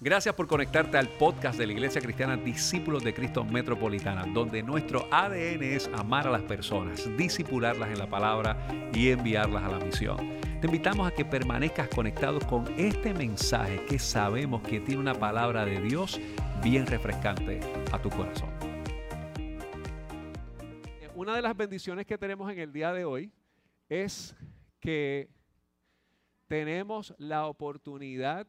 Gracias por conectarte al podcast de la Iglesia Cristiana Discípulos de Cristo Metropolitana, donde nuestro ADN es amar a las personas, disipularlas en la palabra y enviarlas a la misión. Te invitamos a que permanezcas conectado con este mensaje que sabemos que tiene una palabra de Dios bien refrescante a tu corazón. Una de las bendiciones que tenemos en el día de hoy es que tenemos la oportunidad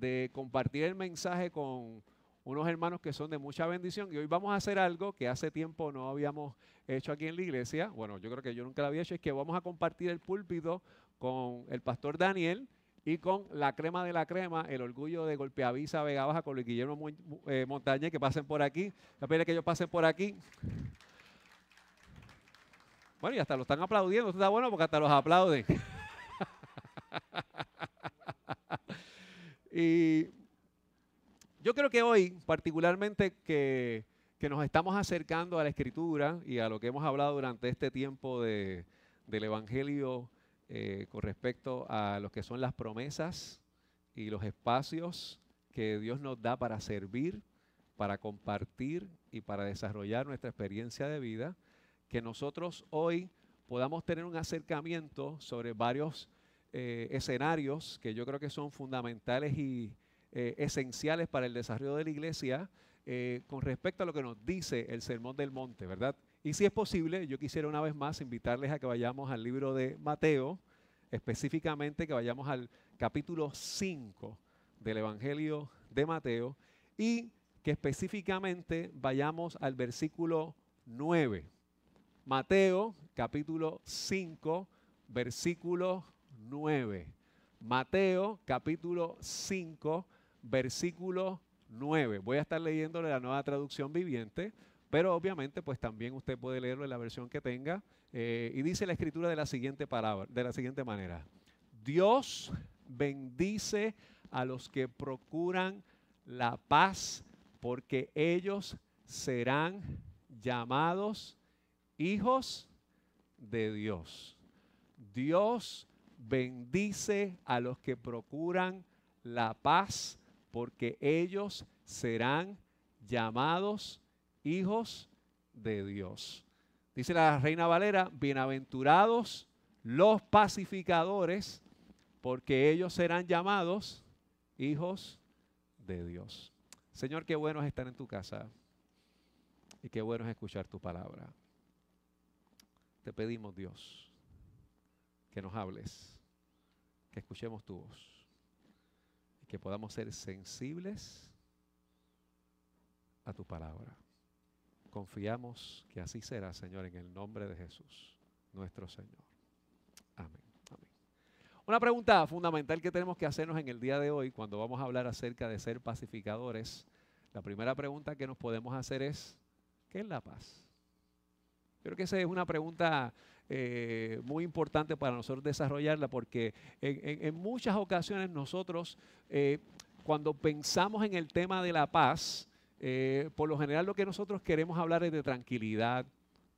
de compartir el mensaje con unos hermanos que son de mucha bendición y hoy vamos a hacer algo que hace tiempo no habíamos hecho aquí en la iglesia. Bueno, yo creo que yo nunca lo había hecho, es que vamos a compartir el púlpito con el pastor Daniel y con la crema de la crema, el orgullo de Golpeavisa, Vega Baja, con Luis Guillermo eh, Montañez, que pasen por aquí. La que ellos pasen por aquí. Bueno, y hasta lo están aplaudiendo. Esto está bueno porque hasta los aplauden. Y yo creo que hoy, particularmente que, nos estamos acercando a la escritura y a lo que hemos hablado durante este tiempo del Evangelio eh, con respecto a lo que son las promesas y los espacios que Dios nos da para servir, para compartir y para desarrollar nuestra experiencia de vida, que nosotros hoy podamos tener un acercamiento sobre varios eh, escenarios que yo creo que son fundamentales y eh, esenciales para el desarrollo de la iglesia eh, con respecto a lo que nos dice el Sermón del Monte, ¿verdad? Y si es posible, yo quisiera una vez más invitarles a que vayamos al libro de Mateo, específicamente que vayamos al capítulo 5 del Evangelio de Mateo y que específicamente vayamos al versículo 9. Mateo capítulo 5, versículo 9. Mateo capítulo 5, versículo 9. Voy a estar leyéndole la nueva traducción viviente, pero obviamente pues también usted puede leerlo en la versión que tenga. Eh, y dice la escritura de la siguiente palabra, de la siguiente manera. Dios bendice a los que procuran la paz, porque ellos serán llamados hijos de Dios. Dios bendice a los que procuran la paz, porque ellos serán llamados hijos de Dios. Dice la Reina Valera, bienaventurados los pacificadores, porque ellos serán llamados hijos de Dios. Señor, qué bueno es estar en tu casa y qué bueno es escuchar tu palabra. Te pedimos, Dios, que nos hables, que escuchemos tu voz y que podamos ser sensibles a tu palabra. Confiamos que así será, Señor, en el nombre de Jesús, nuestro Señor. Amén. Amén. Una pregunta fundamental que tenemos que hacernos en el día de hoy, cuando vamos a hablar acerca de ser pacificadores, la primera pregunta que nos podemos hacer es, ¿qué es la paz? Creo que esa es una pregunta eh, muy importante para nosotros desarrollarla porque en, muchas ocasiones nosotros, eh, cuando pensamos en el tema de la paz, eh, por lo general lo que nosotros queremos hablar es de tranquilidad,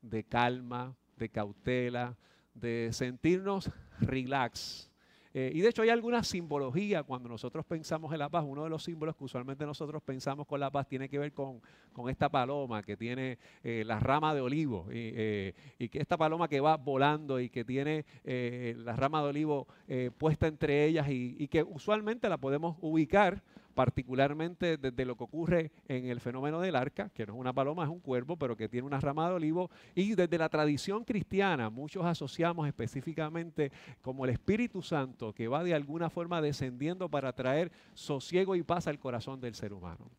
de calma, de cautela, de sentirnos relax, eh, y de hecho hay alguna simbología cuando nosotros pensamos en la paz. Uno de los símbolos que usualmente nosotros pensamos con la paz tiene que ver con, esta paloma que tiene eh, la rama de olivo eh, y, que esta paloma que va volando y que tiene la rama de olivo puesta entre ellas y que usualmente la podemos ubicar particularmente desde lo que ocurre en el fenómeno del arca, que no es una paloma, es un cuervo, pero que tiene una rama de olivo, y desde la tradición cristiana, muchos asociamos específicamente como el Espíritu Santo, que va de alguna forma descendiendo para traer sosiego y paz al corazón del ser humano.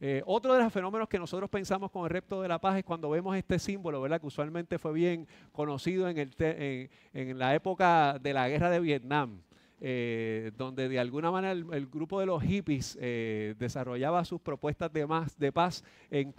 Eh, otro de los fenómenos que nosotros pensamos con el repto de la paz es cuando vemos este símbolo, ¿verdad? Que usualmente fue bien conocido en, el en la época de la guerra de Vietnam. Eh, donde de alguna manera el, grupo de los hippies eh, desarrollaba sus propuestas de, más, de paz en,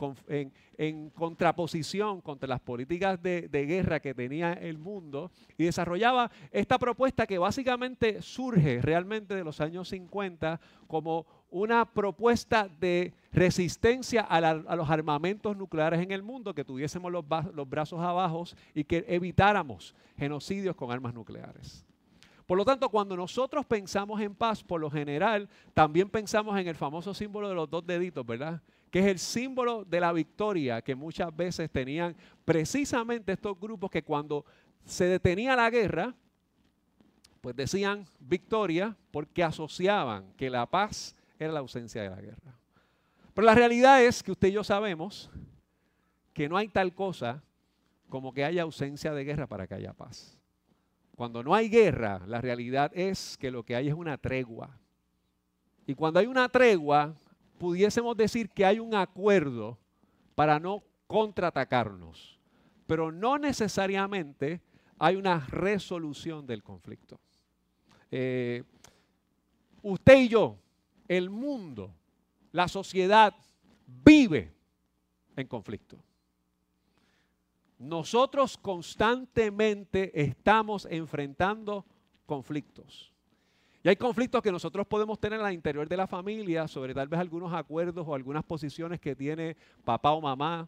en, contraposición contra las políticas de, guerra que tenía el mundo y desarrollaba esta propuesta que básicamente surge realmente de los años 50 como una propuesta de resistencia a, a, los armamentos nucleares en el mundo, que tuviésemos los, los brazos abajo y que evitáramos genocidios con armas nucleares. Por lo tanto, cuando nosotros pensamos en paz, por lo general, también pensamos en el famoso símbolo de los dos deditos, ¿verdad? Que es el símbolo de la victoria que muchas veces tenían precisamente estos grupos que cuando se detenía la guerra, pues decían victoria porque asociaban que la paz era la ausencia de la guerra. Pero la realidad es que usted y yo sabemos que no hay tal cosa como que haya ausencia de guerra para que haya paz. Cuando no hay guerra, la realidad es que lo que hay es una tregua. Y cuando hay una tregua, pudiésemos decir que hay un acuerdo para no contraatacarnos. Pero no necesariamente hay una resolución del conflicto. Eh, usted y yo, el mundo, la sociedad vive en conflicto. Nosotros constantemente estamos enfrentando conflictos. Y hay conflictos que nosotros podemos tener al interior de la familia sobre tal vez algunos acuerdos o algunas posiciones que tiene papá o mamá,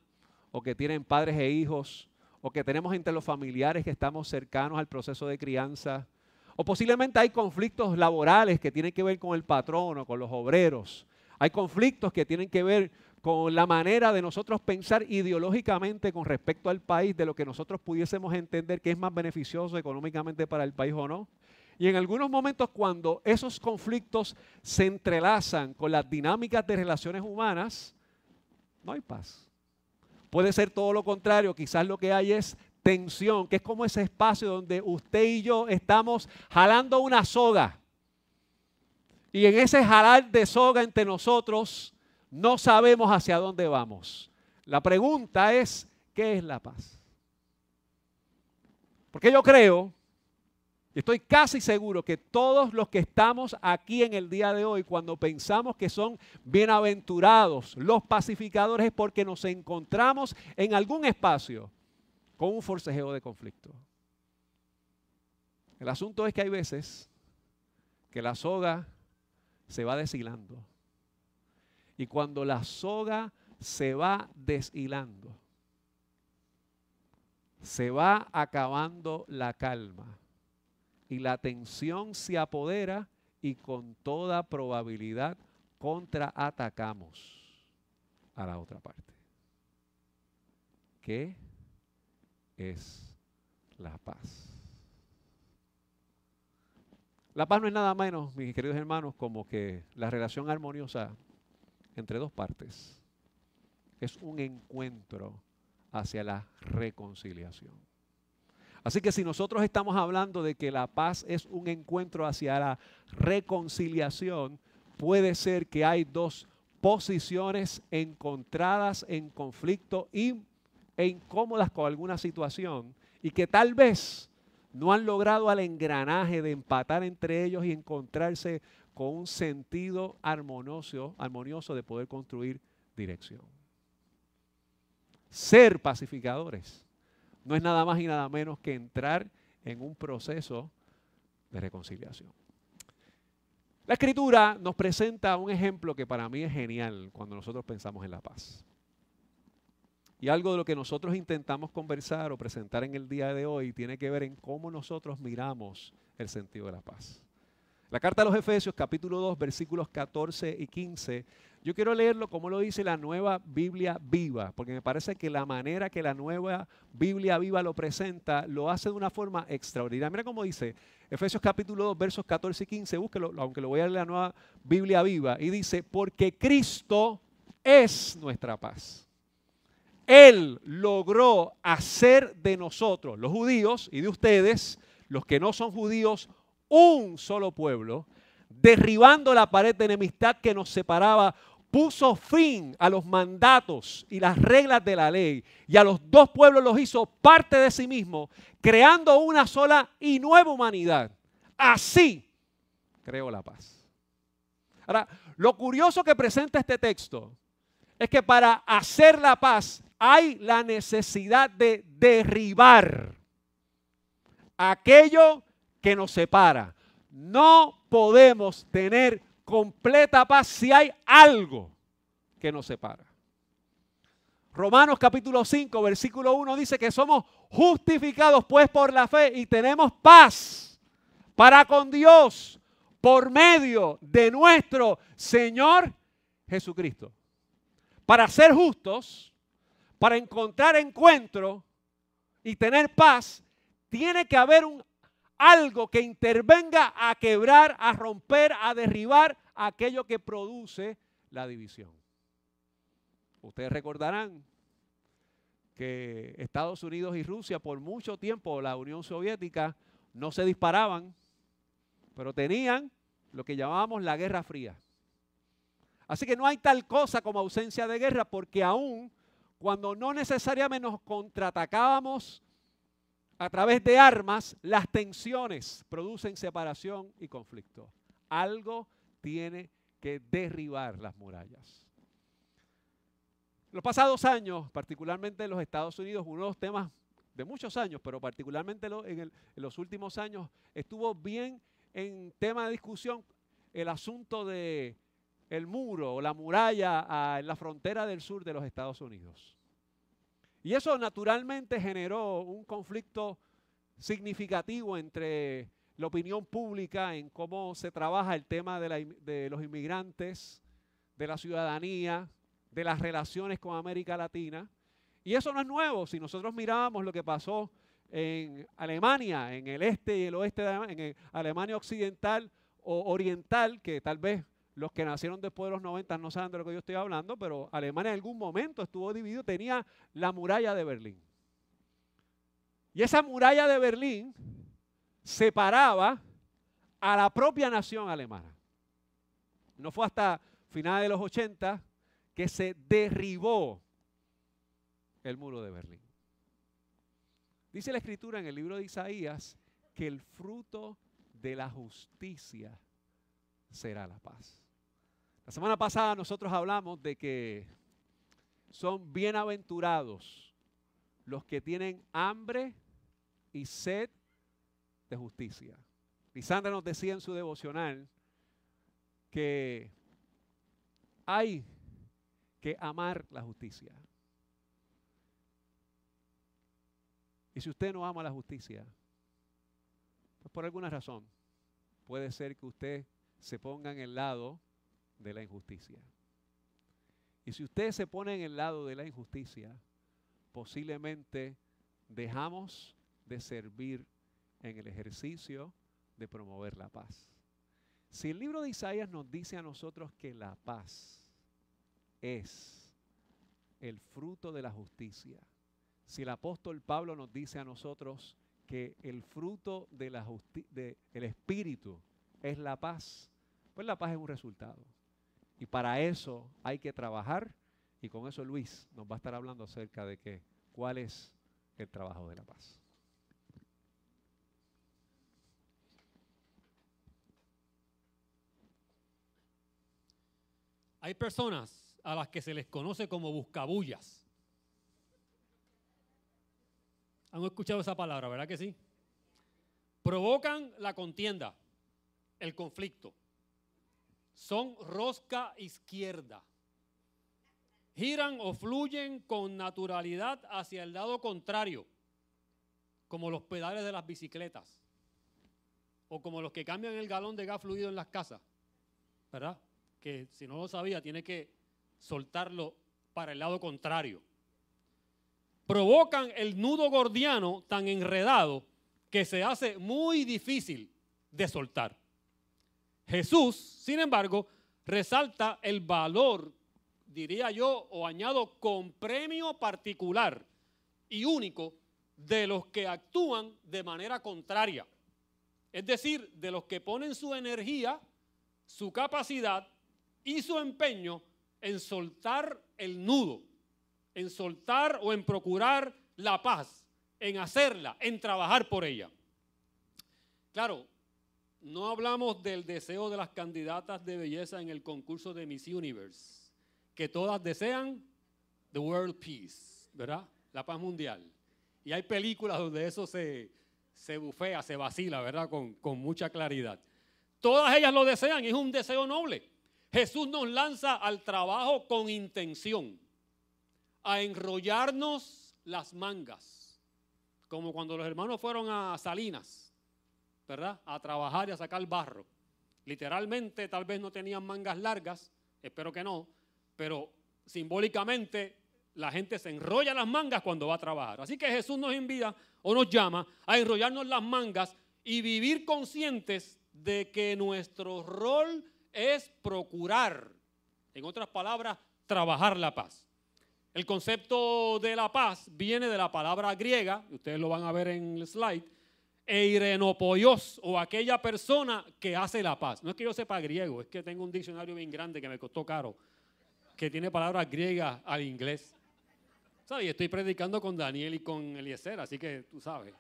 o que tienen padres e hijos, o que tenemos entre los familiares que estamos cercanos al proceso de crianza. O posiblemente hay conflictos laborales que tienen que ver con el patrón o con los obreros. Hay conflictos que tienen que ver con la manera de nosotros pensar ideológicamente con respecto al país, de lo que nosotros pudiésemos entender que es más beneficioso económicamente para el país o no. Y en algunos momentos cuando esos conflictos se entrelazan con las dinámicas de relaciones humanas, no hay paz. Puede ser todo lo contrario, quizás lo que hay es tensión, que es como ese espacio donde usted y yo estamos jalando una soga. Y en ese jalar de soga entre nosotros, no sabemos hacia dónde vamos. La pregunta es, ¿qué es la paz? Porque yo creo, y estoy casi seguro que todos los que estamos aquí en el día de hoy, cuando pensamos que son bienaventurados los pacificadores, es porque nos encontramos en algún espacio con un forcejeo de conflicto. El asunto es que hay veces que la soga se va deshilando y cuando la soga se va deshilando, se va acabando la calma y la tensión se apodera y con toda probabilidad contraatacamos a la otra parte. ¿Qué es la paz? La paz no es nada menos, mis queridos hermanos, como que la relación armoniosa entre dos partes. Es un encuentro hacia la reconciliación. Así que si nosotros estamos hablando de que la paz es un encuentro hacia la reconciliación, puede ser que hay dos posiciones encontradas en conflicto y, e incómodas con alguna situación y que tal vez no han logrado al engranaje de empatar entre ellos y encontrarse con un sentido armonioso, armonioso de poder construir dirección. Ser pacificadores no es nada más y nada menos que entrar en un proceso de reconciliación. La escritura nos presenta un ejemplo que para mí es genial cuando nosotros pensamos en la paz. Y algo de lo que nosotros intentamos conversar o presentar en el día de hoy tiene que ver en cómo nosotros miramos el sentido de la paz. La carta a los Efesios, capítulo 2, versículos 14 y 15. Yo quiero leerlo como lo dice la nueva Biblia viva, porque me parece que la manera que la nueva Biblia viva lo presenta lo hace de una forma extraordinaria. Mira cómo dice Efesios capítulo 2, versos 14 y 15, búsquelo, aunque lo voy a leer la nueva Biblia viva, y dice, porque Cristo es nuestra paz. Él logró hacer de nosotros, los judíos y de ustedes, los que no son judíos, un solo pueblo, derribando la pared de enemistad que nos separaba, puso fin a los mandatos y las reglas de la ley y a los dos pueblos los hizo parte de sí mismo, creando una sola y nueva humanidad. Así creó la paz. Ahora, lo curioso que presenta este texto es que para hacer la paz hay la necesidad de derribar aquello que nos separa. No podemos tener completa paz si hay algo que nos separa. Romanos capítulo 5, versículo 1 dice que somos justificados pues por la fe y tenemos paz para con Dios por medio de nuestro Señor Jesucristo. Para ser justos, para encontrar encuentro y tener paz, tiene que haber un, algo que intervenga a quebrar, a romper, a derribar aquello que produce la división. Ustedes recordarán que Estados Unidos y Rusia por mucho tiempo, la Unión Soviética, no se disparaban, pero tenían lo que llamábamos la Guerra Fría. Así que no hay tal cosa como ausencia de guerra porque aún cuando no necesariamente nos contraatacábamos a través de armas, las tensiones producen separación y conflicto. Algo tiene que derribar las murallas. Los pasados años, particularmente en los Estados Unidos, uno de los temas de muchos años, pero particularmente en, los últimos años, estuvo bien en tema de discusión el asunto de el muro o la muralla en la frontera del sur de los Estados Unidos. Y eso naturalmente generó un conflicto significativo entre la opinión pública en cómo se trabaja el tema de los inmigrantes, de la ciudadanía, de las relaciones con América Latina. Y eso no es nuevo. Si nosotros mirábamos lo que pasó en Alemania, en el este y el oeste, de, en Alemania occidental o oriental, que tal vez los que nacieron después de los 90 no saben de lo que yo estoy hablando, pero Alemania en algún momento estuvo dividido, tenía la muralla de Berlín. Y esa muralla de Berlín separaba a la propia nación alemana. No fue hasta finales de los 80 que se derribó el muro de Berlín. Dice la escritura en el libro de Isaías que el fruto de la justicia será la paz. La semana pasada nosotros hablamos de que son bienaventurados los que tienen hambre y sed de justicia. Lisandra nos decía en su devocional que hay que amar la justicia. Y si usted no ama la justicia, pues por alguna razón puede ser que usted se ponga en el lado de la injusticia. Y si usted se pone en el lado de la injusticia, posiblemente dejamos de servir en el ejercicio de promover la paz. Si el libro de Isaías nos dice a nosotros que la paz es el fruto de la justicia. Si el apóstol Pablo nos dice a nosotros que el fruto de la del espíritu es la paz, pues la paz es un resultado. Y para eso hay que trabajar y con eso Luis nos va a estar hablando acerca de que cuál es el trabajo de la paz. Hay personas a las que se les conoce como buscabullas. ¿Han escuchado esa palabra, verdad que sí? Provocan la contienda, el conflicto. Son rosca izquierda. Giran o fluyen con naturalidad hacia el lado contrario, como los pedales de las bicicletas o como los que cambian el galón de gas fluido en las casas, ¿verdad? Que si no lo sabía, tiene que soltarlo para el lado contrario. Provocan el nudo gordiano tan enredado que se hace muy difícil de soltar. Jesús, sin embargo, resalta el valor, diría yo, o añado con premio particular y único de los que actúan de manera contraria. Es decir, de los que ponen su energía, su capacidad y su empeño en soltar el nudo, en soltar o en procurar la paz, en hacerla, en trabajar por ella. Claro, no hablamos del deseo de las candidatas de belleza en el concurso de Miss Universe, que todas desean the world peace, ¿verdad? La paz mundial. Y hay películas donde eso se, se bufea, se vacila, ¿verdad? Con, con mucha claridad. Todas ellas lo desean es un deseo noble. Jesús nos lanza al trabajo con intención, a enrollarnos las mangas, como cuando los hermanos fueron a Salinas, ¿verdad? A trabajar y a sacar barro. Literalmente tal vez no tenían mangas largas, espero que no, pero simbólicamente la gente se enrolla las mangas cuando va a trabajar. Así que Jesús nos invita o nos llama a enrollarnos las mangas y vivir conscientes de que nuestro rol es procurar, en otras palabras, trabajar la paz. El concepto de la paz viene de la palabra griega, ustedes lo van a ver en el slide, eirenopoios o aquella persona que hace la paz. No es que yo sepa griego, es que tengo un diccionario bien grande que me costó caro, que tiene palabras griegas al inglés. ¿Sabes? Y estoy predicando con Daniel y con Eliezer, así que tú sabes.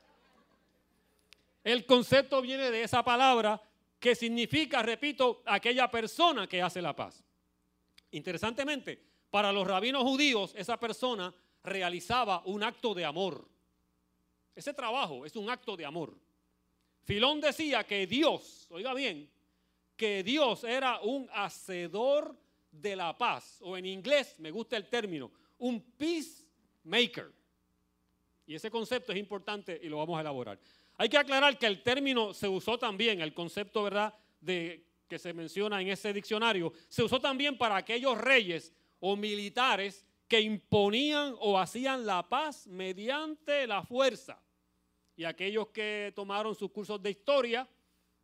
El concepto viene de esa palabra que significa, repito, aquella persona que hace la paz. Interesantemente, para los rabinos judíos, esa persona realizaba un acto de amor. Ese trabajo es un acto de amor. Filón decía que Dios, oiga bien, que Dios era un hacedor de la paz, o en inglés me gusta el término, un peacemaker. Y ese concepto es importante y lo vamos a elaborar. Hay que aclarar que el término se usó también, el concepto, ¿verdad?, de que se menciona en ese diccionario, se usó también para aquellos reyes o militares que imponían o hacían la paz mediante la fuerza. Y aquellos que tomaron sus cursos de historia,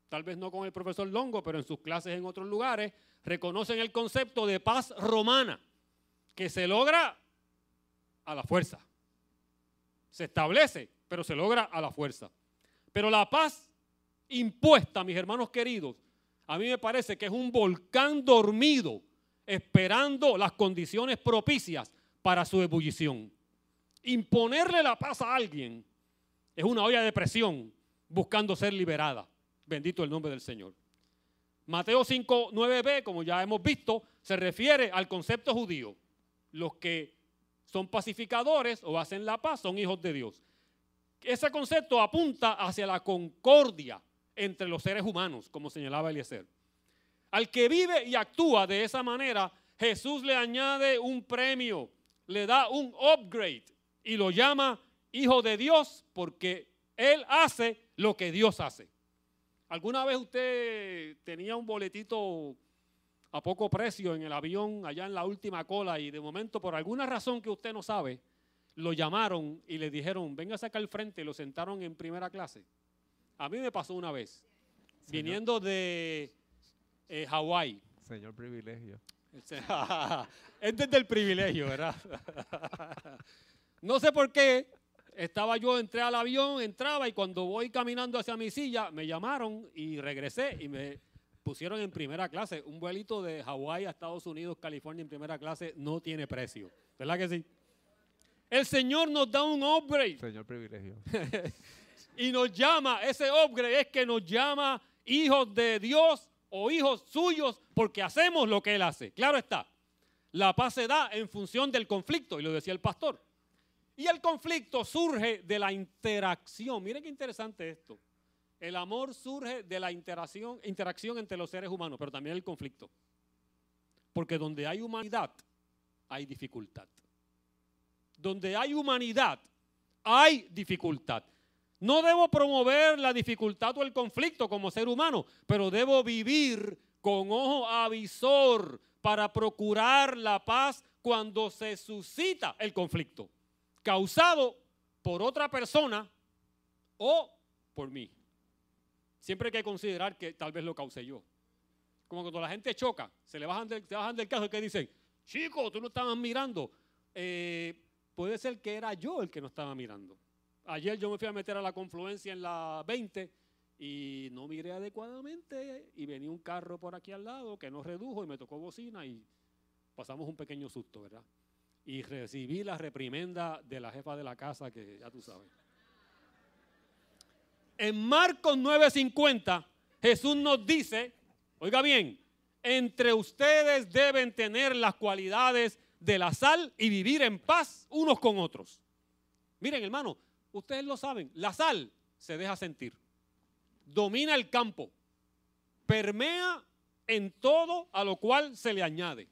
tal vez no con el profesor Longo, pero en sus clases en otros lugares, reconocen el concepto de paz romana, que se logra a la fuerza. Se establece, pero se logra a la fuerza. Pero la paz impuesta, mis hermanos queridos, a mí me parece que es un volcán dormido esperando las condiciones propicias para su ebullición. Imponerle la paz a alguien es una olla de presión buscando ser liberada. Bendito el nombre del Señor. Mateo 5, 9b, como ya hemos visto, se refiere al concepto judío. Los que son pacificadores o hacen la paz son hijos de Dios. Ese concepto apunta hacia la concordia entre los seres humanos, como señalaba Eliezer. Al que vive y actúa de esa manera, Jesús le añade un premio, le da un upgrade y lo llama hijo de Dios porque él hace lo que Dios hace. ¿Alguna vez usted tenía un boletito a poco precio en el avión allá en la última cola y de momento por alguna razón que usted no sabe, lo llamaron y le dijeron, venga a sacar el frente y lo sentaron en primera clase? A mí me pasó una vez, viniendo de eh, Hawái. Señor privilegio. es desde el privilegio, ¿verdad? no sé por qué. Estaba yo, entré al avión, entraba y cuando voy caminando hacia mi silla, me llamaron y regresé y me pusieron en primera clase. Un vuelito de Hawái a Estados Unidos, California en primera clase no tiene precio. ¿Verdad que sí? El Señor nos da un upgrade. Señor privilegio. y nos llama, ese upgrade es que nos llama hijos de Dios o hijos suyos porque hacemos lo que Él hace. Claro está, la paz se da en función del conflicto, y lo decía el pastor. Y el conflicto surge de la interacción. Miren qué interesante esto. El amor surge de la interacción, interacción entre los seres humanos, pero también el conflicto. Porque donde hay humanidad, hay dificultad. Donde hay humanidad, hay dificultad. No debo promover la dificultad o el conflicto como ser humano, pero debo vivir con ojo avisor para procurar la paz cuando se suscita el conflicto, causado por otra persona o por mí. Siempre hay que considerar que tal vez lo causé yo. Como cuando la gente choca, se le bajan del, se bajan del caso y dicen, chico, tú no estabas mirando. Eh, puede ser que era yo el que no estaba mirando. Ayer yo me fui a meter a la confluencia en la 20 y no miré adecuadamente y venía un carro por aquí al lado que no redujo y me tocó bocina y pasamos un pequeño susto, ¿verdad? Y recibí la reprimenda de la jefa de la casa que ya tú sabes. En Marcos 9:50 Jesús nos dice, oiga bien, entre ustedes deben tener las cualidades de la sal y vivir en paz unos con otros. Miren, hermano, ustedes lo saben, la sal se deja sentir, domina el campo, permea en todo a lo cual se le añade.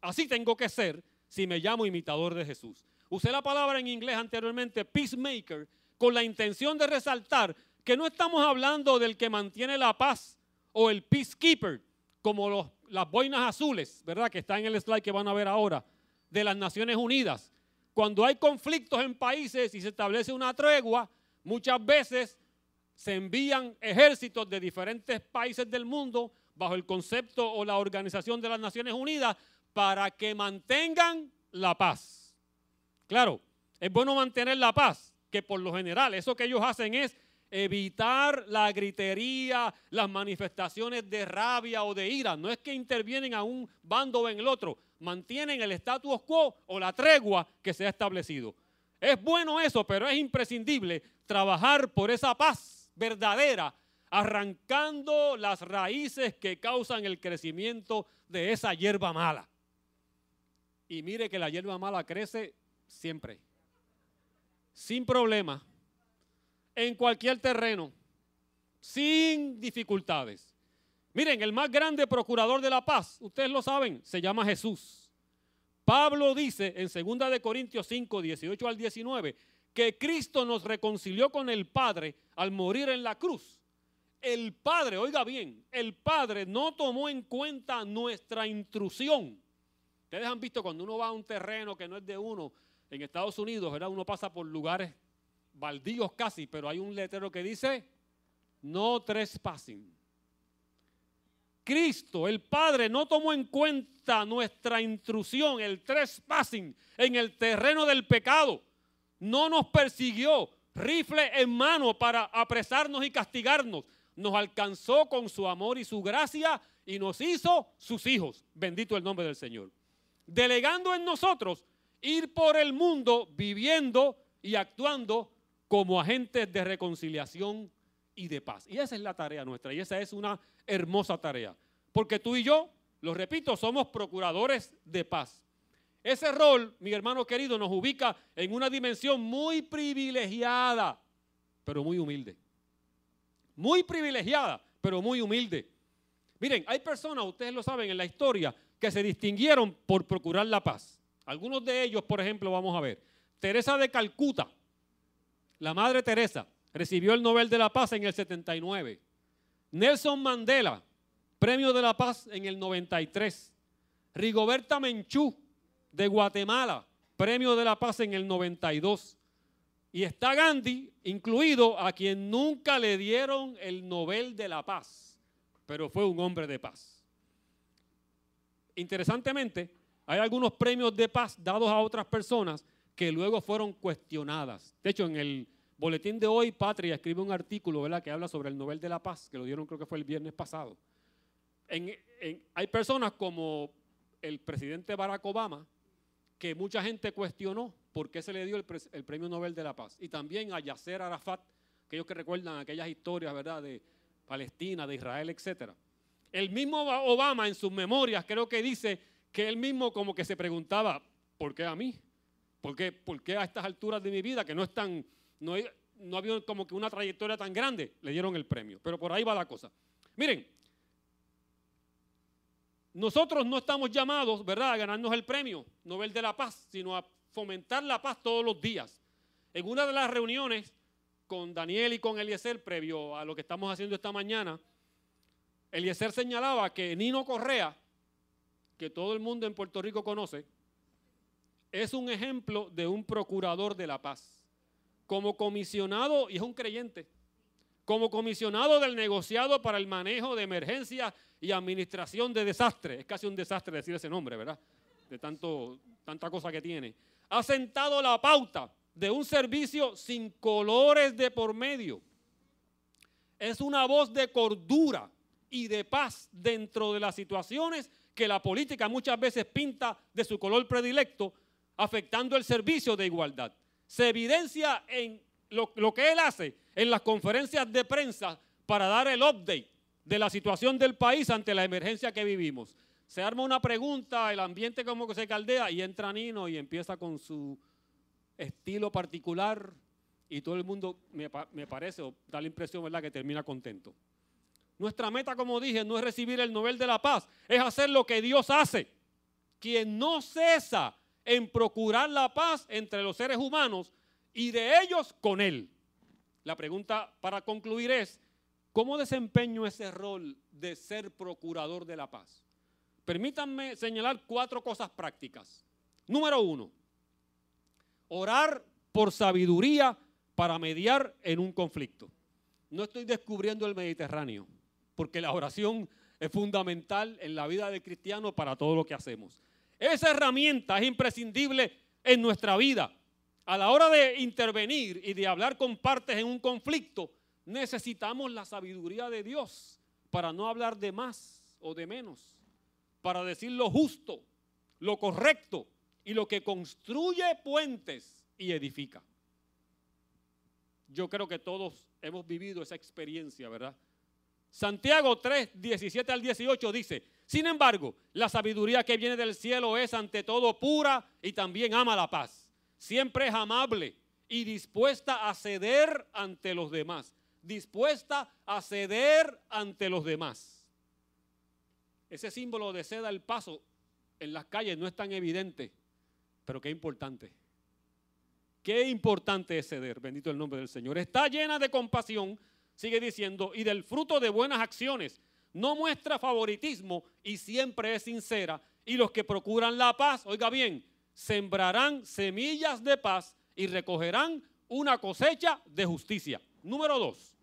Así tengo que ser si me llamo imitador de Jesús. Usé la palabra en inglés anteriormente, peacemaker, con la intención de resaltar que no estamos hablando del que mantiene la paz o el peacekeeper, como las boinas azules, ¿verdad? Que está en el slide que van a ver ahora, de las Naciones Unidas. Cuando hay conflictos en países y se establece una tregua, muchas veces se envían ejércitos de diferentes países del mundo bajo el concepto o la organización de las Naciones Unidas para que mantengan la paz. Claro, es bueno mantener la paz, que por lo general eso que ellos hacen es evitar la gritería, las manifestaciones de rabia o de ira. No es que intervienen a un bando o en el otro, mantienen el status quo o la tregua que se ha establecido. Es bueno eso, pero es imprescindible trabajar por esa paz verdadera, arrancando las raíces que causan el crecimiento de esa hierba mala. Y mire que la hierba mala crece siempre, sin problema, en cualquier terreno, sin dificultades. Miren, el más grande procurador de la paz, ustedes lo saben, se llama Jesús. Pablo dice en 2 de Corintios 5, 18 al 19, que Cristo nos reconcilió con el Padre al morir en la cruz. El Padre, oiga bien, el Padre no tomó en cuenta nuestra intrusión. Ustedes han visto cuando uno va a un terreno que no es de uno, en Estados Unidos, ¿verdad? Uno pasa por lugares baldíos casi, pero hay un letrero que dice, no trespassing. Cristo, el Padre, no tomó en cuenta nuestra intrusión, el trespassing en el terreno del pecado. No nos persiguió, rifle en mano para apresarnos y castigarnos. Nos alcanzó con su amor y su gracia y nos hizo sus hijos. Bendito el nombre del Señor. Delegando en nosotros ir por el mundo viviendo y actuando como agentes de reconciliación y de paz. Y esa es la tarea nuestra y esa es una hermosa tarea. Porque tú y yo, lo repito, somos procuradores de paz. Ese rol, mi hermano querido, nos ubica en una dimensión muy privilegiada, pero muy humilde. Muy privilegiada, pero muy humilde. Miren, hay personas, ustedes lo saben, en la historia que se distinguieron por procurar la paz. Algunos de ellos, por ejemplo, vamos a ver. Teresa de Calcuta, la Madre Teresa, recibió el Nobel de la Paz en el 79. Nelson Mandela, Premio de la Paz en el 93. Rigoberta Menchú, de Guatemala, Premio de la Paz en el 92. Y está Gandhi incluido a quien nunca le dieron el Nobel de la Paz, pero fue un hombre de paz. Interesantemente, hay algunos premios de paz dados a otras personas que luego fueron cuestionadas. De hecho, en el boletín de hoy, Patria escribe un artículo que habla sobre el Nobel de la Paz, que lo dieron creo que fue el viernes pasado. hay personas como el presidente Barack Obama, que mucha gente cuestionó por qué se le dio el, premio Nobel de la Paz. Y también a Yasser Arafat, aquellos que recuerdan aquellas historias de Palestina, de Israel, etc. El mismo Obama en sus memorias creo que dice que él mismo como que se preguntaba, ¿por qué a mí? ¿Por qué, por qué a estas alturas de mi vida, que no es tan, no, no había como que una trayectoria tan grande, le dieron el premio? Pero por ahí va la cosa. Miren, nosotros no estamos llamados, ¿verdad?, a ganarnos el premio Nobel de la Paz, sino a fomentar la paz todos los días. En una de las reuniones con Daniel y con Eliezer, previo a lo que estamos haciendo esta mañana, Eliezer señalaba que Nino Correa, que todo el mundo en Puerto Rico conoce, es un ejemplo de un procurador de la paz. Como comisionado, y es un creyente, como comisionado del negociado para el manejo de emergencias y administración de desastres, es casi un desastre decir ese nombre, ¿verdad? De tanto, tanta cosa que tiene, ha sentado la pauta de un servicio sin colores de por medio. Es una voz de cordura y de paz dentro de las situaciones que la política muchas veces pinta de su color predilecto, afectando el servicio de igualdad. Se evidencia en lo, lo, que él hace en las conferencias de prensa para dar el update de la situación del país ante la emergencia que vivimos. Se arma una pregunta, el ambiente como que se caldea y entra Nino y empieza con su estilo particular y todo el mundo, me, me parece, o da la impresión, ¿verdad?, que termina contento. Nuestra meta, como dije, no es recibir el Nobel de la Paz, es hacer lo que Dios hace. Quien no cesa en procurar la paz entre los seres humanos y de ellos con Él. La pregunta para concluir es, ¿cómo desempeño ese rol de ser procurador de la paz? Permítanme señalar cuatro cosas prácticas. Número uno, orar por sabiduría para mediar en un conflicto. No estoy descubriendo el Mediterráneo, porque la oración es fundamental en la vida del cristiano para todo lo que hacemos. Esa herramienta es imprescindible en nuestra vida. A la hora de intervenir y de hablar con partes en un conflicto, necesitamos la sabiduría de Dios para no hablar de más o de menos, para decir lo justo, lo correcto y lo que construye puentes y edifica. Yo creo que todos hemos vivido esa experiencia, ¿verdad? Santiago 3, 17 al 18 dice, sin embargo, la sabiduría que viene del cielo es ante todo pura y también ama la paz. Siempre es amable y dispuesta a ceder ante los demás. Dispuesta a ceder ante los demás. Ese símbolo de ceda el paso en las calles no es tan evidente, pero qué importante. Qué importante es ceder, bendito el nombre del Señor. Está llena de compasión sigue diciendo, y del fruto de buenas acciones. No muestra favoritismo y siempre es sincera. Y los que procuran la paz, oiga bien, sembrarán semillas de paz y recogerán una cosecha de justicia. Número dos,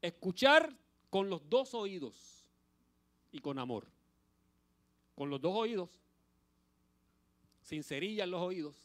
escuchar con los dos oídos y con amor. Con los dos oídos, sincerilla en los oídos,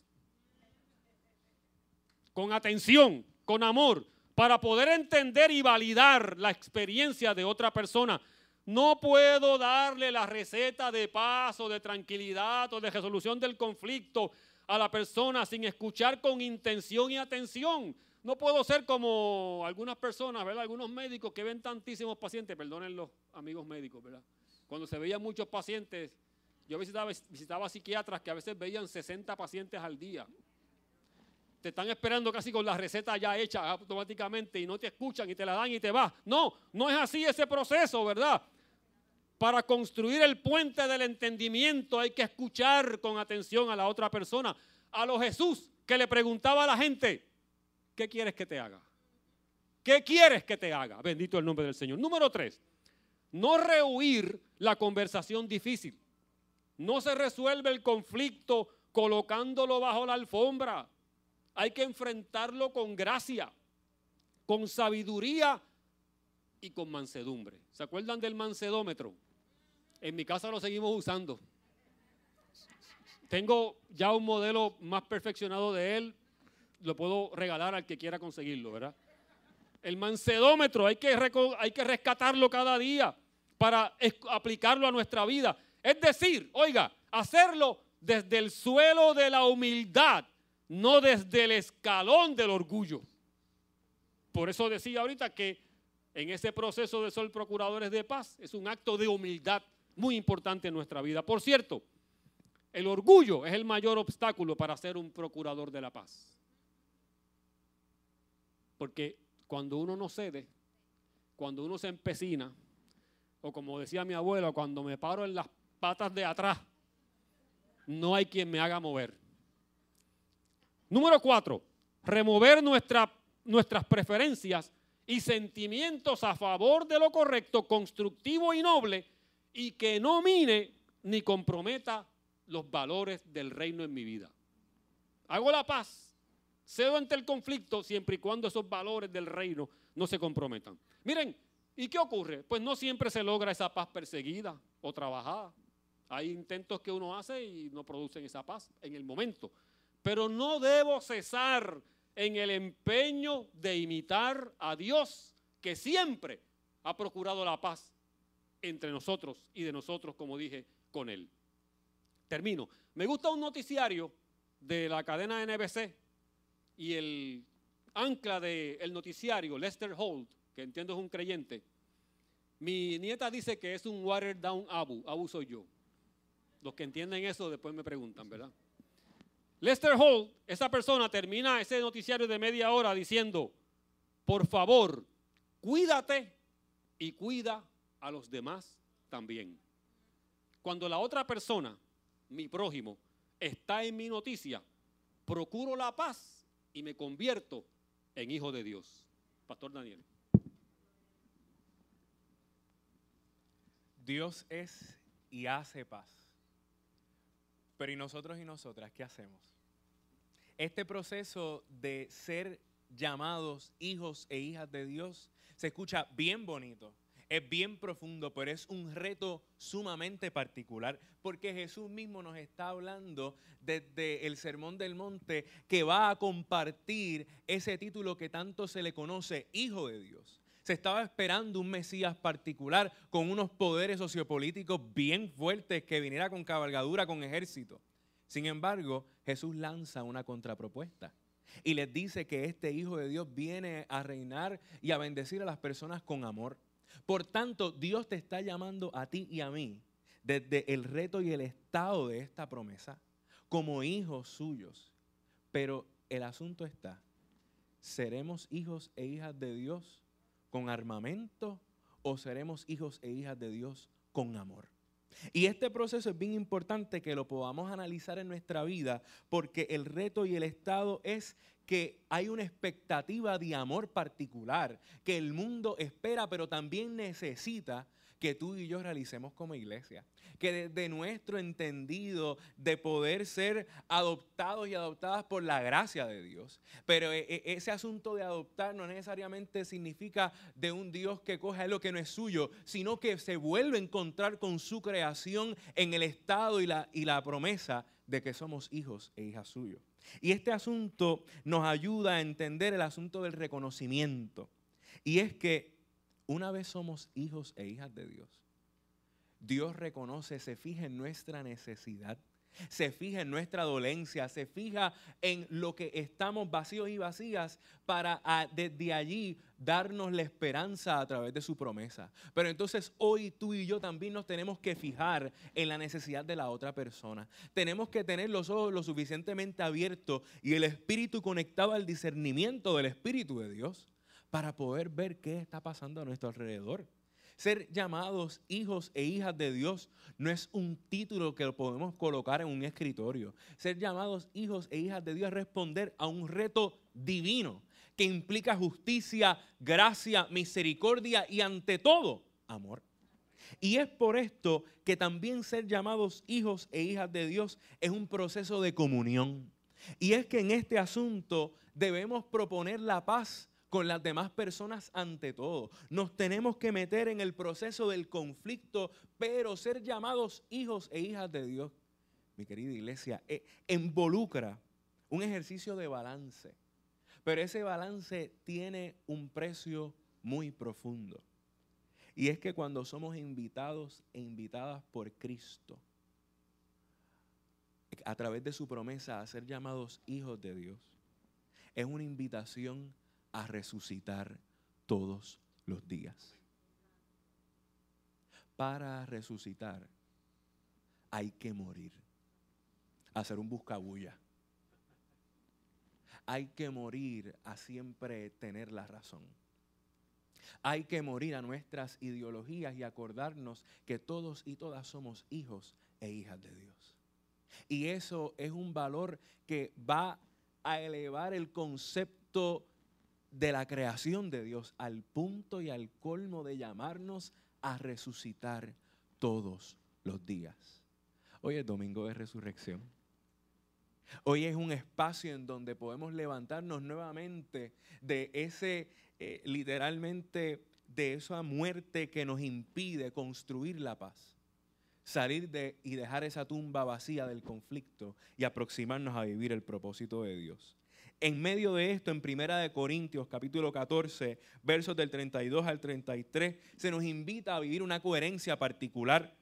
con atención, con amor, para poder entender y validar la experiencia de otra persona. No puedo darle la receta de paz o de tranquilidad o de resolución del conflicto a la persona sin escuchar con intención y atención. No puedo ser como algunas personas, ¿verdad? Algunos médicos que ven tantísimos pacientes, perdonen los amigos médicos, ¿verdad? Cuando se veían muchos pacientes, yo visitaba, visitaba psiquiatras que a veces veían 60 pacientes al día te están esperando casi con la receta ya hecha automáticamente y no te escuchan y te la dan y te vas. No, no es así ese proceso, ¿verdad? Para construir el puente del entendimiento hay que escuchar con atención a la otra persona. A lo Jesús que le preguntaba a la gente, ¿qué quieres que te haga? ¿Qué quieres que te haga? Bendito el nombre del Señor. Número tres, no rehuir la conversación difícil. No se resuelve el conflicto colocándolo bajo la alfombra hay que enfrentarlo con gracia, con sabiduría y con mansedumbre. ¿Se acuerdan del mansedómetro? En mi casa lo seguimos usando. Tengo ya un modelo más perfeccionado de él. Lo puedo regalar al que quiera conseguirlo, ¿verdad? El mansedómetro hay que, hay que rescatarlo cada día para aplicarlo a nuestra vida. Es decir, oiga, hacerlo desde el suelo de la humildad no desde el escalón del orgullo. Por eso decía ahorita que en ese proceso de ser procuradores de paz es un acto de humildad muy importante en nuestra vida. Por cierto, el orgullo es el mayor obstáculo para ser un procurador de la paz. Porque cuando uno no cede, cuando uno se empecina, o como decía mi abuelo, cuando me paro en las patas de atrás, no hay quien me haga mover. Número cuatro, remover nuestras preferencias y sentimientos a favor de lo correcto, constructivo y noble, y que no mine ni comprometa los valores del reino en mi vida. Hago la paz, cedo ante el conflicto siempre y cuando esos valores del reino no se comprometan. Miren, ¿y qué ocurre? Pues no siempre se logra esa paz perseguida o trabajada. Hay intentos que uno hace y no producen esa paz en el momento. Pero no debo cesar en el empeño de imitar a Dios, que siempre ha procurado la paz entre nosotros y de nosotros, como dije, con Él. Termino. Me gusta un noticiario de la cadena NBC y el ancla del noticiario, Lester Holt, que entiendo es un creyente. Mi nieta dice que es un watered down abu, abu soy yo. Los que entienden eso después me preguntan, ¿verdad? Lester Hall, esa persona termina ese noticiario de media hora diciendo, por favor, cuídate y cuida a los demás también. Cuando la otra persona, mi prójimo, está en mi noticia, procuro la paz y me convierto en hijo de Dios. Pastor Daniel. Dios es y hace paz. Pero ¿y nosotros y nosotras qué hacemos? Este proceso de ser llamados hijos e hijas de Dios se escucha bien bonito, es bien profundo, pero es un reto sumamente particular, porque Jesús mismo nos está hablando desde el Sermón del Monte que va a compartir ese título que tanto se le conoce, Hijo de Dios. Se estaba esperando un Mesías particular con unos poderes sociopolíticos bien fuertes que viniera con cabalgadura, con ejército. Sin embargo, Jesús lanza una contrapropuesta y les dice que este Hijo de Dios viene a reinar y a bendecir a las personas con amor. Por tanto, Dios te está llamando a ti y a mí desde el reto y el estado de esta promesa como hijos suyos. Pero el asunto está, ¿seremos hijos e hijas de Dios con armamento o seremos hijos e hijas de Dios con amor? Y este proceso es bien importante que lo podamos analizar en nuestra vida porque el reto y el estado es que hay una expectativa de amor particular que el mundo espera pero también necesita que tú y yo realicemos como iglesia. Que desde nuestro entendido de poder ser adoptados y adoptadas por la gracia de Dios. Pero e, e, ese asunto de adoptar no necesariamente significa de un Dios que coja lo que no es suyo, sino que se vuelve a encontrar con su creación en el estado y la, y la promesa de que somos hijos e hijas suyos. Y este asunto nos ayuda a entender el asunto del reconocimiento. Y es que una vez somos hijos e hijas de Dios, Dios reconoce, se fija en nuestra necesidad, se fija en nuestra dolencia, se fija en lo que estamos vacíos y vacías para ah, desde allí darnos la esperanza a través de su promesa. Pero entonces hoy tú y yo también nos tenemos que fijar en la necesidad de la otra persona. Tenemos que tener los ojos lo suficientemente abiertos y el espíritu conectado al discernimiento del espíritu de Dios para poder ver qué está pasando a nuestro alrededor. Ser llamados hijos e hijas de Dios no es un título que podemos colocar en un escritorio. Ser llamados hijos e hijas de Dios es responder a un reto divino que implica justicia, gracia, misericordia y ante todo amor. Y es por esto que también ser llamados hijos e hijas de Dios es un proceso de comunión. Y es que en este asunto debemos proponer la paz con las demás personas ante todo. Nos tenemos que meter en el proceso del conflicto, pero ser llamados hijos e hijas de Dios, mi querida iglesia, eh, involucra un ejercicio de balance. Pero ese balance tiene un precio muy profundo. Y es que cuando somos invitados e invitadas por Cristo, a través de su promesa a ser llamados hijos de Dios, es una invitación a resucitar todos los días. Para resucitar hay que morir, hacer un buscabulla. Hay que morir a siempre tener la razón. Hay que morir a nuestras ideologías y acordarnos que todos y todas somos hijos e hijas de Dios. Y eso es un valor que va a elevar el concepto de la creación de Dios al punto y al colmo de llamarnos a resucitar todos los días. Hoy es domingo de resurrección. Hoy es un espacio en donde podemos levantarnos nuevamente de ese, eh, literalmente, de esa muerte que nos impide construir la paz. Salir de y dejar esa tumba vacía del conflicto y aproximarnos a vivir el propósito de Dios. En medio de esto, en Primera de Corintios, capítulo 14, versos del 32 al 33, se nos invita a vivir una coherencia particular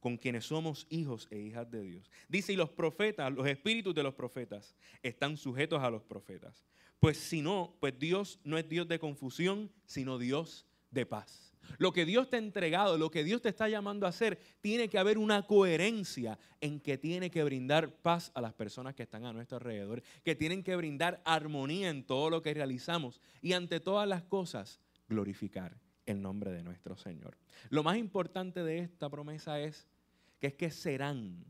con quienes somos hijos e hijas de Dios. Dice, y los profetas, los espíritus de los profetas, están sujetos a los profetas. Pues si no, pues Dios no es Dios de confusión, sino Dios de paz lo que Dios te ha entregado, lo que Dios te está llamando a hacer, tiene que haber una coherencia en que tiene que brindar paz a las personas que están a nuestro alrededor, que tienen que brindar armonía en todo lo que realizamos y ante todas las cosas glorificar el nombre de nuestro Señor. Lo más importante de esta promesa es que es que serán,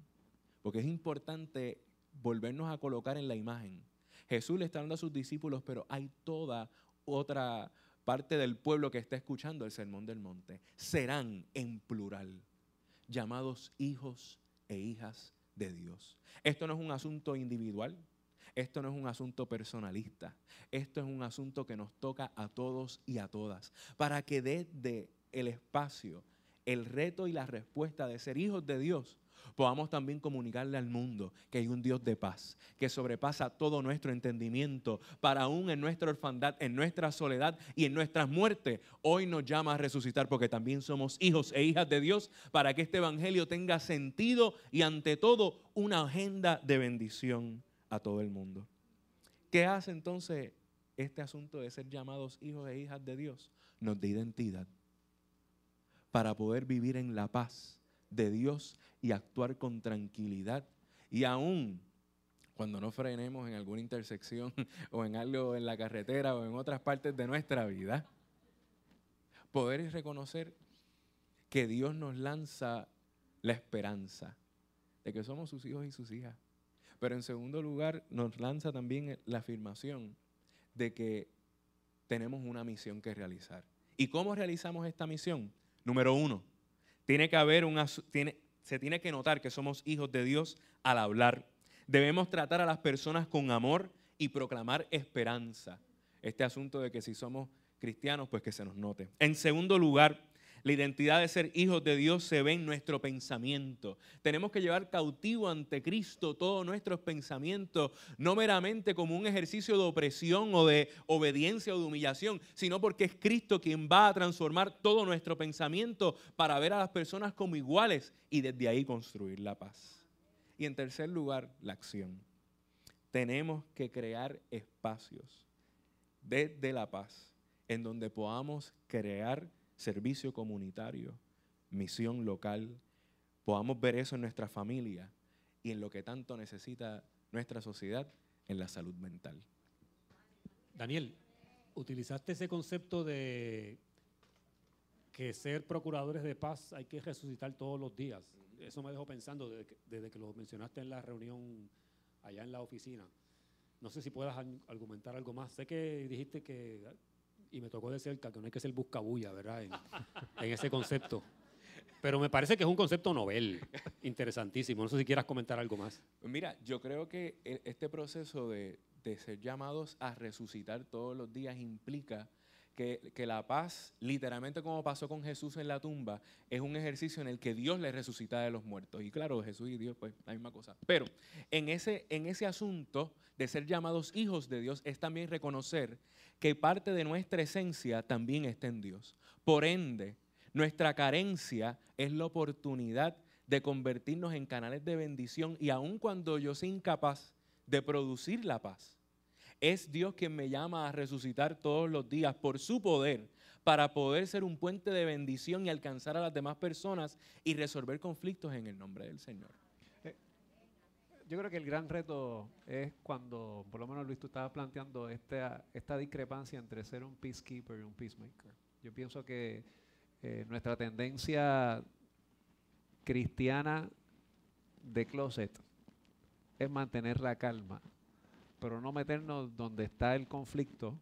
porque es importante volvernos a colocar en la imagen. Jesús le está hablando a sus discípulos, pero hay toda otra parte del pueblo que está escuchando el Sermón del Monte. Serán en plural llamados hijos e hijas de Dios. Esto no es un asunto individual, esto no es un asunto personalista, esto es un asunto que nos toca a todos y a todas, para que desde el espacio, el reto y la respuesta de ser hijos de Dios podamos también comunicarle al mundo que hay un Dios de paz, que sobrepasa todo nuestro entendimiento, para aún en nuestra orfandad, en nuestra soledad y en nuestras muertes, hoy nos llama a resucitar porque también somos hijos e hijas de Dios, para que este Evangelio tenga sentido y ante todo una agenda de bendición a todo el mundo. ¿Qué hace entonces este asunto de ser llamados hijos e hijas de Dios? Nos da identidad para poder vivir en la paz de Dios y actuar con tranquilidad. Y aún cuando no frenemos en alguna intersección o en algo en la carretera o en otras partes de nuestra vida, poder reconocer que Dios nos lanza la esperanza de que somos sus hijos y sus hijas. Pero en segundo lugar, nos lanza también la afirmación de que tenemos una misión que realizar. ¿Y cómo realizamos esta misión? Número uno, tiene que haber una, tiene, se tiene que notar que somos hijos de Dios al hablar. Debemos tratar a las personas con amor y proclamar esperanza. Este asunto de que si somos cristianos, pues que se nos note. En segundo lugar, la identidad de ser hijos de Dios se ve en nuestro pensamiento. Tenemos que llevar cautivo ante Cristo todos nuestros pensamientos, no meramente como un ejercicio de opresión o de obediencia o de humillación, sino porque es Cristo quien va a transformar todo nuestro pensamiento para ver a las personas como iguales y desde ahí construir la paz. Y en tercer lugar, la acción. Tenemos que crear espacios desde la paz en donde podamos crear servicio comunitario, misión local, podamos ver eso en nuestra familia y en lo que tanto necesita nuestra sociedad, en la salud mental. Daniel, utilizaste ese concepto de que ser procuradores de paz hay que resucitar todos los días. Eso me dejó pensando desde que, desde que lo mencionaste en la reunión allá en la oficina. No sé si puedas argumentar algo más. Sé que dijiste que y me tocó de cerca que no hay que ser buscabulla, ¿verdad? En, ese concepto. Pero me parece que es un concepto novel, interesantísimo. No sé si quieras comentar algo más. Mira, yo creo que e, este proceso de, de ser llamados a resucitar todos los días implica que, la paz, literalmente como pasó con Jesús en la tumba, es un ejercicio en el que Dios le resucita de los muertos. Y claro, Jesús y Dios, pues la misma cosa. Pero en ese, en ese asunto de ser llamados hijos de Dios es también reconocer que parte de nuestra esencia también está en Dios. Por ende, nuestra carencia es la oportunidad de convertirnos en canales de bendición y aun cuando yo sea incapaz de producir la paz, es Dios quien me llama a resucitar todos los días por su poder para poder ser un puente de bendición y alcanzar a las demás personas y resolver conflictos en el nombre del Señor. Eh, yo creo que el gran reto es cuando, por lo menos Luis, tú estabas planteando esta, discrepancia entre ser un peacekeeper y un peacemaker. Yo pienso que eh, nuestra tendencia cristiana de closet es mantener la calma pero no meternos donde está el conflicto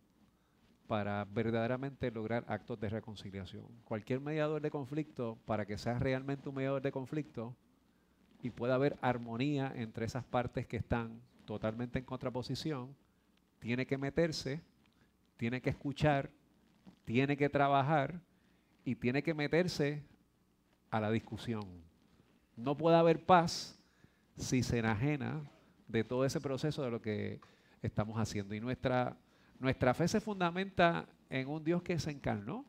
para verdaderamente lograr actos de reconciliación. Cualquier mediador de conflicto, para que sea realmente un mediador de conflicto y pueda haber armonía entre esas partes que están totalmente en contraposición, tiene que meterse, tiene que escuchar, tiene que trabajar y tiene que meterse a la discusión. No puede haber paz si se enajena de todo ese proceso de lo que estamos haciendo. Y nuestra, nuestra fe se fundamenta en un Dios que se encarnó.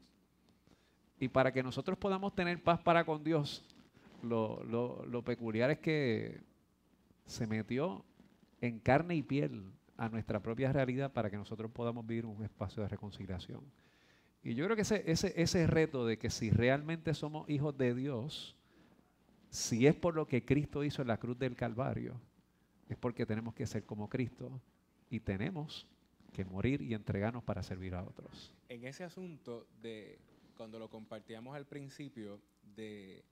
Y para que nosotros podamos tener paz para con Dios, lo, lo peculiar es que se metió en carne y piel a nuestra propia realidad para que nosotros podamos vivir un espacio de reconciliación. Y yo creo que ese, ese, ese reto de que si realmente somos hijos de Dios, si es por lo que Cristo hizo en la cruz del Calvario, es porque tenemos que ser como Cristo y tenemos que morir y entregarnos para servir a otros. En ese asunto de cuando lo compartíamos al principio de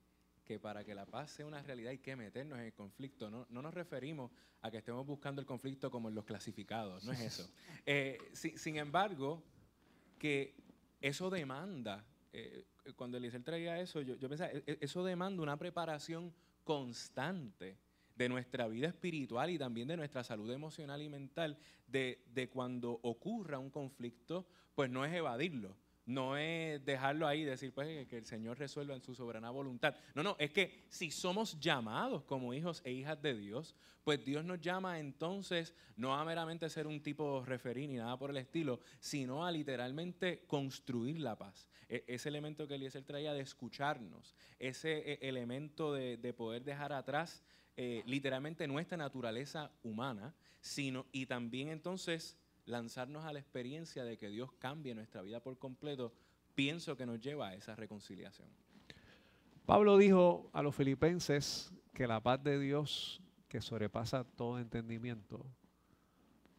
que para que la paz sea una realidad hay que meternos en el conflicto. No, no nos referimos a que estemos buscando el conflicto como en los clasificados, no es eso. Eh, si- sin embargo, que eso demanda, eh, cuando Eliezer traía eso, yo, yo pensaba, e- e- eso demanda una preparación constante de nuestra vida espiritual y también de nuestra salud emocional y mental, de, de cuando ocurra un conflicto, pues no es evadirlo, no es dejarlo ahí y decir pues que- el Señor resuelva en su soberana voluntad. No, no, es que si somos llamados como hijos e hijas de Dios, pues Dios nos llama entonces no a meramente ser un tipo referí ni nada por el estilo, sino a literalmente construir la paz. E- ese elemento que Eliezer traía de escucharnos, ese eh, elemento de, de poder dejar atrás eh, literalmente nuestra naturaleza humana, sino y también entonces lanzarnos a la experiencia de que Dios cambie nuestra vida por completo, pienso que nos lleva a esa reconciliación. Pablo dijo a los filipenses que la paz de Dios, que sobrepasa todo entendimiento,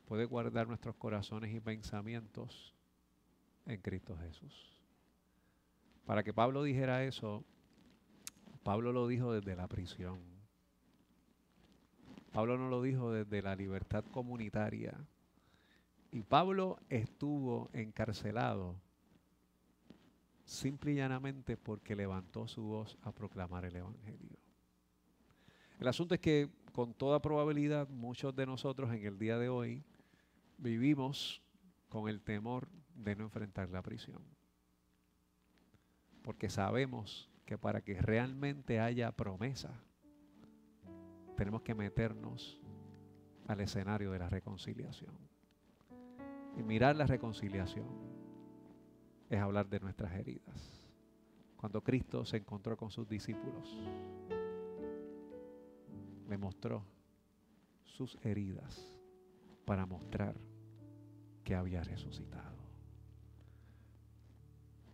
puede guardar nuestros corazones y pensamientos en Cristo Jesús. Para que Pablo dijera eso, Pablo lo dijo desde la prisión. Pablo no lo dijo desde la libertad comunitaria. Y Pablo estuvo encarcelado simple y llanamente porque levantó su voz a proclamar el Evangelio. El asunto es que con toda probabilidad muchos de nosotros en el día de hoy vivimos con el temor de no enfrentar la prisión. Porque sabemos que para que realmente haya promesa, tenemos que meternos al escenario de la reconciliación. Y mirar la reconciliación es hablar de nuestras heridas. Cuando Cristo se encontró con sus discípulos, le mostró sus heridas para mostrar que había resucitado.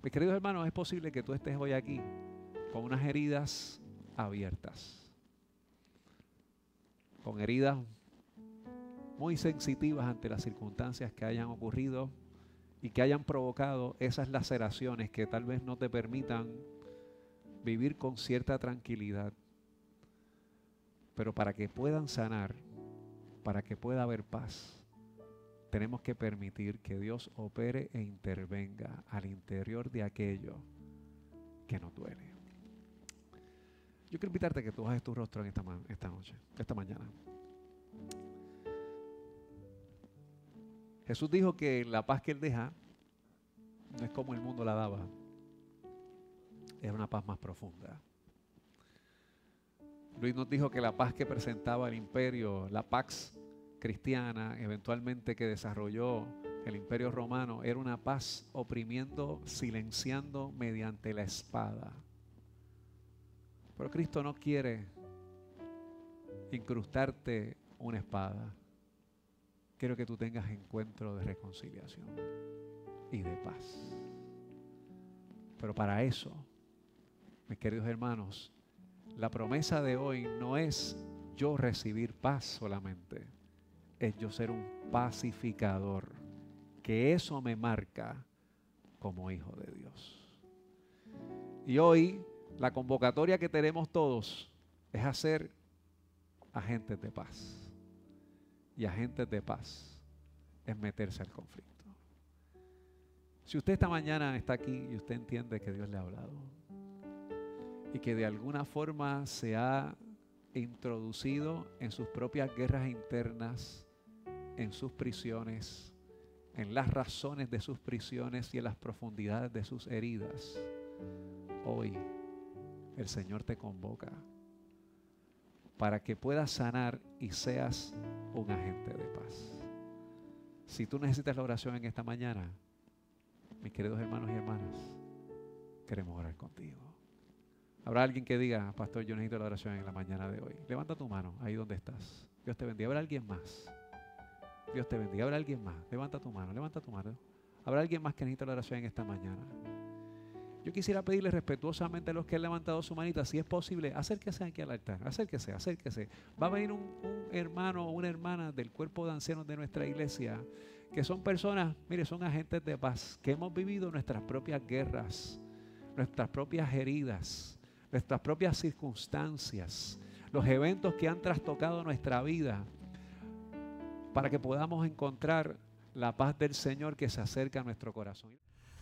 Mis queridos hermanos, es posible que tú estés hoy aquí con unas heridas abiertas, con heridas muy sensitivas ante las circunstancias que hayan ocurrido y que hayan provocado esas laceraciones que tal vez no te permitan vivir con cierta tranquilidad. Pero para que puedan sanar, para que pueda haber paz, tenemos que permitir que Dios opere e intervenga al interior de aquello que nos duele. Yo quiero invitarte a que tú bajes tu rostro en esta, esta noche, esta mañana. Jesús dijo que la paz que Él deja no es como el mundo la daba, es una paz más profunda. Luis nos dijo que la paz que presentaba el imperio, la pax cristiana, eventualmente que desarrolló el imperio romano, era una paz oprimiendo, silenciando mediante la espada. Pero Cristo no quiere incrustarte una espada. Quiero que tú tengas encuentro de reconciliación y de paz. Pero para eso, mis queridos hermanos, la promesa de hoy no es yo recibir paz solamente, es yo ser un pacificador, que eso me marca como hijo de Dios. Y hoy la convocatoria que tenemos todos es hacer agentes de paz. Y agentes de paz es meterse al conflicto. Si usted esta mañana está aquí y usted entiende que Dios le ha hablado y que de alguna forma se ha introducido en sus propias guerras internas, en sus prisiones, en las razones de sus prisiones y en las profundidades de sus heridas, hoy el Señor te convoca para que puedas sanar y seas un agente de paz. Si tú necesitas la oración en esta mañana, mis queridos hermanos y hermanas, queremos orar contigo. Habrá alguien que diga, pastor, yo necesito la oración en la mañana de hoy. Levanta tu mano ahí donde estás. Dios te bendiga. Habrá alguien más. Dios te bendiga. Habrá alguien más. Levanta tu mano, levanta tu mano. Habrá alguien más que necesita la oración en esta mañana. Yo quisiera pedirle respetuosamente a los que han levantado su manita, si es posible, acérquese aquí al altar, acérquese, acérquese. Va a venir un, un hermano o una hermana del cuerpo de ancianos de nuestra iglesia, que son personas, mire, son agentes de paz, que hemos vivido nuestras propias guerras, nuestras propias heridas, nuestras propias circunstancias, los eventos que han trastocado nuestra vida, para que podamos encontrar la paz del Señor que se acerca a nuestro corazón.